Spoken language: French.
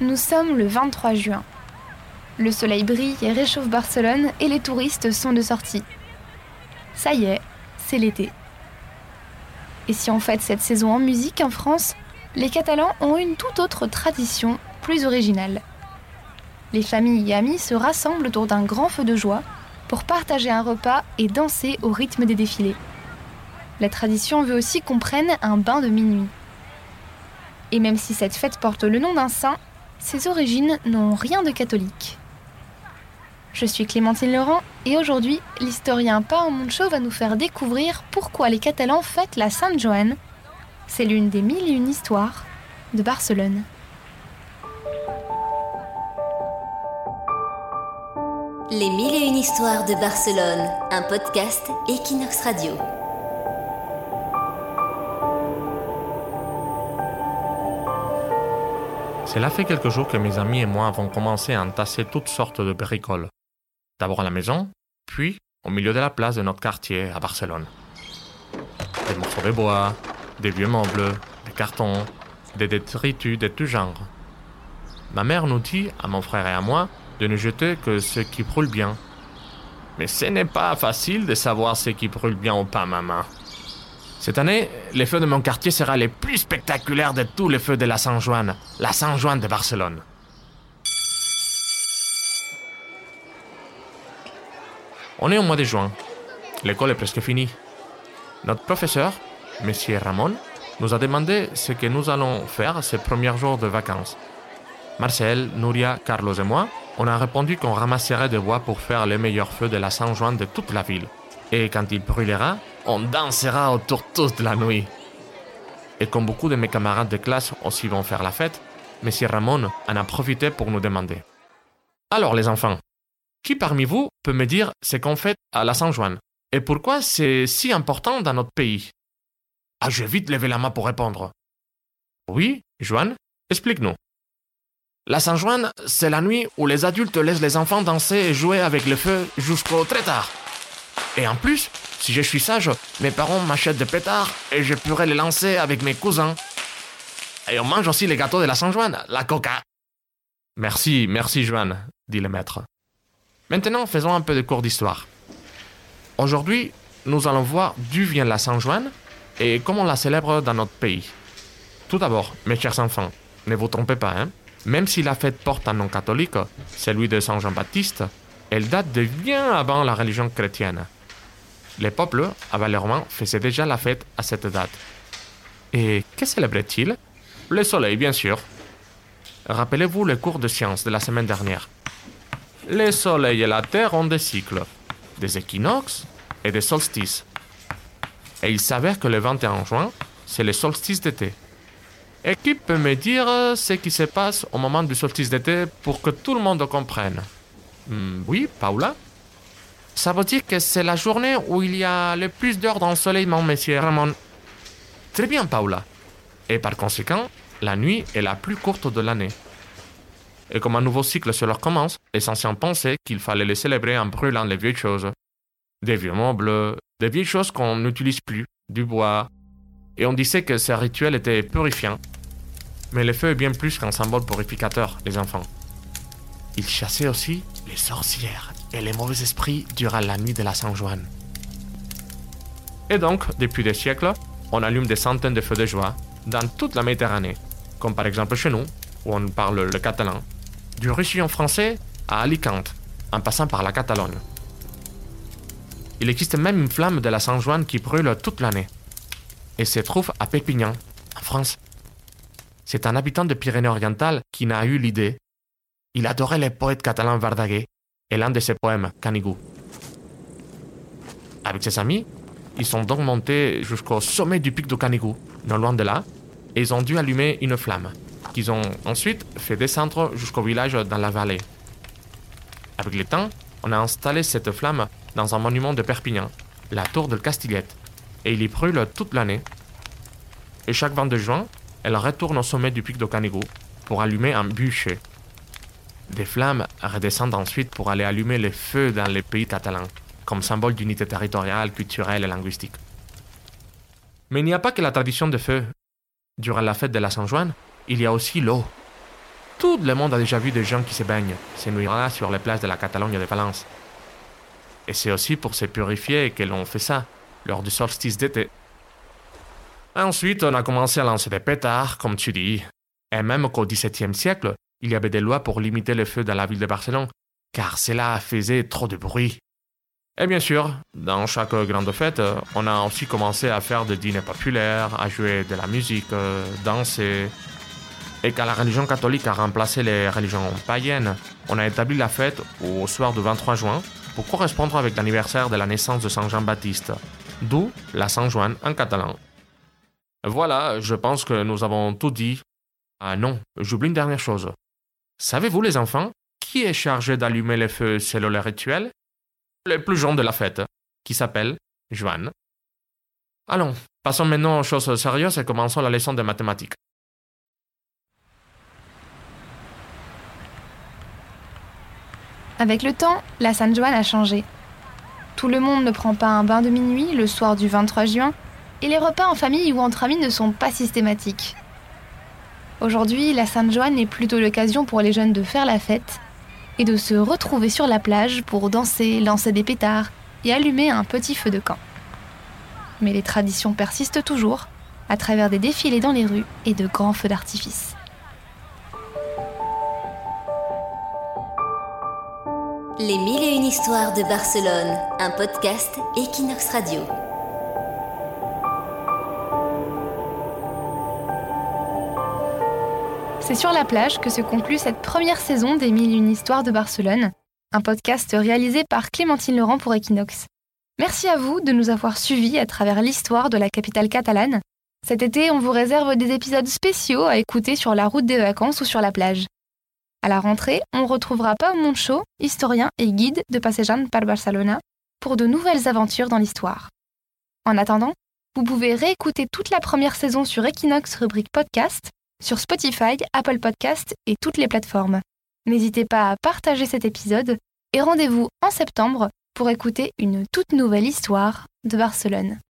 Nous sommes le 23 juin. Le soleil brille et réchauffe Barcelone et les touristes sont de sortie. Ça y est, c'est l'été. Et si on fête cette saison en musique en France, les Catalans ont une toute autre tradition, plus originale. Les familles et amis se rassemblent autour d'un grand feu de joie pour partager un repas et danser au rythme des défilés. La tradition veut aussi qu'on prenne un bain de minuit. Et même si cette fête porte le nom d'un saint, ses origines n'ont rien de catholique. Je suis Clémentine Laurent et aujourd'hui, l'historien Pao Moncho va nous faire découvrir pourquoi les Catalans fêtent la Sainte Joanne. C'est l'une des mille et une histoires de Barcelone. Les mille et une histoires de Barcelone, un podcast Equinox Radio. Cela fait quelques jours que mes amis et moi avons commencé à entasser toutes sortes de bricoles. D'abord à la maison, puis au milieu de la place de notre quartier à Barcelone. Des morceaux de bois, des vieux meubles, des cartons, des détritus de tout genre. Ma mère nous dit, à mon frère et à moi, de ne jeter que ce qui brûle bien. Mais ce n'est pas facile de savoir ce qui brûle bien ou pas, maman. Cette année, les feux de mon quartier sera les plus spectaculaires de tous les feux de la San Juan, la San Juan de Barcelone. On est au mois de juin. L'école est presque finie. Notre professeur, Monsieur Ramon, nous a demandé ce que nous allons faire ces premiers jours de vacances. Marcel, Nuria, Carlos et moi, on a répondu qu'on ramasserait des bois pour faire les meilleurs feux de la San Juan de toute la ville. Et quand il brûlera, on dansera autour toute la nuit. Et comme beaucoup de mes camarades de classe aussi vont faire la fête, M. Ramon en a profité pour nous demander. Alors les enfants, qui parmi vous peut me dire ce qu'on fait à la San Juan et pourquoi c'est si important dans notre pays? Ah, je vais vite lever la main pour répondre. Oui, Joanne, explique-nous. La San Juan, c'est la nuit où les adultes laissent les enfants danser et jouer avec le feu jusqu'au très tard. Et en plus, si je suis sage, mes parents m'achètent des pétards et je pourrai les lancer avec mes cousins. Et on mange aussi les gâteaux de la San Juan, la coca. Merci, merci Joanne, dit le maître. Maintenant, faisons un peu de cours d'histoire. Aujourd'hui, nous allons voir d'où vient la San Juan et comment on la célèbre dans notre pays. Tout d'abord, mes chers enfants, ne vous trompez pas, hein? Même si la fête porte un nom catholique, celui de Saint Jean-Baptiste, elle date de bien avant la religion chrétienne. Les peuples, Romains, faisaient déjà la fête à cette date. Et que célébraient-ils Le soleil, bien sûr. Rappelez-vous le cours de sciences de la semaine dernière. Le soleil et la terre ont des cycles, des équinoxes et des solstices. Et il s'avère que le 21 juin, c'est le solstice d'été. Et qui peut me dire ce qui se passe au moment du solstice d'été pour que tout le monde comprenne? Hmm, Oui, Paula Ça veut dire que c'est la journée où il y a le plus d'heures d'ensoleillement, monsieur Ramon. Très bien, Paula. Et par conséquent, la nuit est la plus courte de l'année. Et comme un nouveau cycle se leur commence, les anciens pensaient qu'il fallait les célébrer en brûlant les vieilles choses. Des vieux meubles, des vieilles choses qu'on n'utilise plus, du bois. Et on disait que ce rituel était purifiant. Mais le feu est bien plus qu'un symbole purificateur, les enfants. Il chassait aussi les sorcières et les mauvais esprits durant la nuit de la Saint Juan. Et donc, depuis des siècles, on allume des centaines de feux de joie dans toute la Méditerranée, comme par exemple chez nous, où on parle le catalan, du roussillon français à Alicante, en passant par la Catalogne. Il existe même une flamme de la Saint Juan qui brûle toute l'année, et se trouve à Pépignan, en France. C'est un habitant de Pyrénées-Orientales qui n'a eu l'idée. Il adorait les poètes catalans Verdaguer et l'un de ses poèmes, Canigou. Avec ses amis, ils sont donc montés jusqu'au sommet du pic de Canigou, non loin de là, et ils ont dû allumer une flamme, qu'ils ont ensuite fait descendre jusqu'au village dans la vallée. Avec le temps, on a installé cette flamme dans un monument de Perpignan, la tour de Castillette, et il y brûle toute l'année. Et chaque 22 juin, elle retourne au sommet du pic de Canigou pour allumer un bûcher. Des flammes redescendent ensuite pour aller allumer les feux dans les pays catalans, comme symbole d'unité territoriale, culturelle et linguistique. Mais il n'y a pas que la tradition de feu. Durant la fête de la Saint-Juan, il y a aussi l'eau. Tout le monde a déjà vu des gens qui se baignent, ces nuits-là sur les places de la Catalogne de Valence. Et c'est aussi pour se purifier que l'on fait ça, lors du solstice d'été. Ensuite, on a commencé à lancer des pétards, comme tu dis. Et même qu'au XVIIe siècle, il y avait des lois pour limiter les feux dans la ville de Barcelone, car cela faisait trop de bruit. Et bien sûr, dans chaque grande fête, on a aussi commencé à faire des dîners populaires, à jouer de la musique, danser. Et quand la religion catholique a remplacé les religions païennes, on a établi la fête au soir du 23 juin pour correspondre avec l'anniversaire de la naissance de Saint Jean-Baptiste, d'où la Saint Juan en catalan. Voilà, je pense que nous avons tout dit. Ah non, j'oublie une dernière chose. Savez-vous les enfants, qui est chargé d'allumer les feux selon le rituel? Le plus jeune de la fête, qui s'appelle Joanne. Allons, passons maintenant aux choses sérieuses et commençons la leçon de mathématiques. Avec le temps, la Sainte Joanne a changé. Tout le monde ne prend pas un bain de minuit le soir du 23 juin, et les repas en famille ou entre amis ne sont pas systématiques. Aujourd'hui, la Sainte Joanne est plutôt l'occasion pour les jeunes de faire la fête et de se retrouver sur la plage pour danser, lancer des pétards et allumer un petit feu de camp. Mais les traditions persistent toujours, à travers des défilés dans les rues et de grands feux d'artifice. Les mille et une histoires de Barcelone, un podcast Equinox Radio. C'est sur la plage que se conclut cette première saison des Mille une histoires de Barcelone, un podcast réalisé par Clémentine Laurent pour Equinox. Merci à vous de nous avoir suivis à travers l'histoire de la capitale catalane. Cet été, on vous réserve des épisodes spéciaux à écouter sur la route des vacances ou sur la plage. À la rentrée, on retrouvera Pau Moncho, historien et guide de Passejant par Barcelona, pour de nouvelles aventures dans l'histoire. En attendant, vous pouvez réécouter toute la première saison sur Equinox rubrique podcast, sur Spotify, Apple Podcast et toutes les plateformes. N'hésitez pas à partager cet épisode et rendez-vous en septembre pour écouter une toute nouvelle histoire de Barcelone.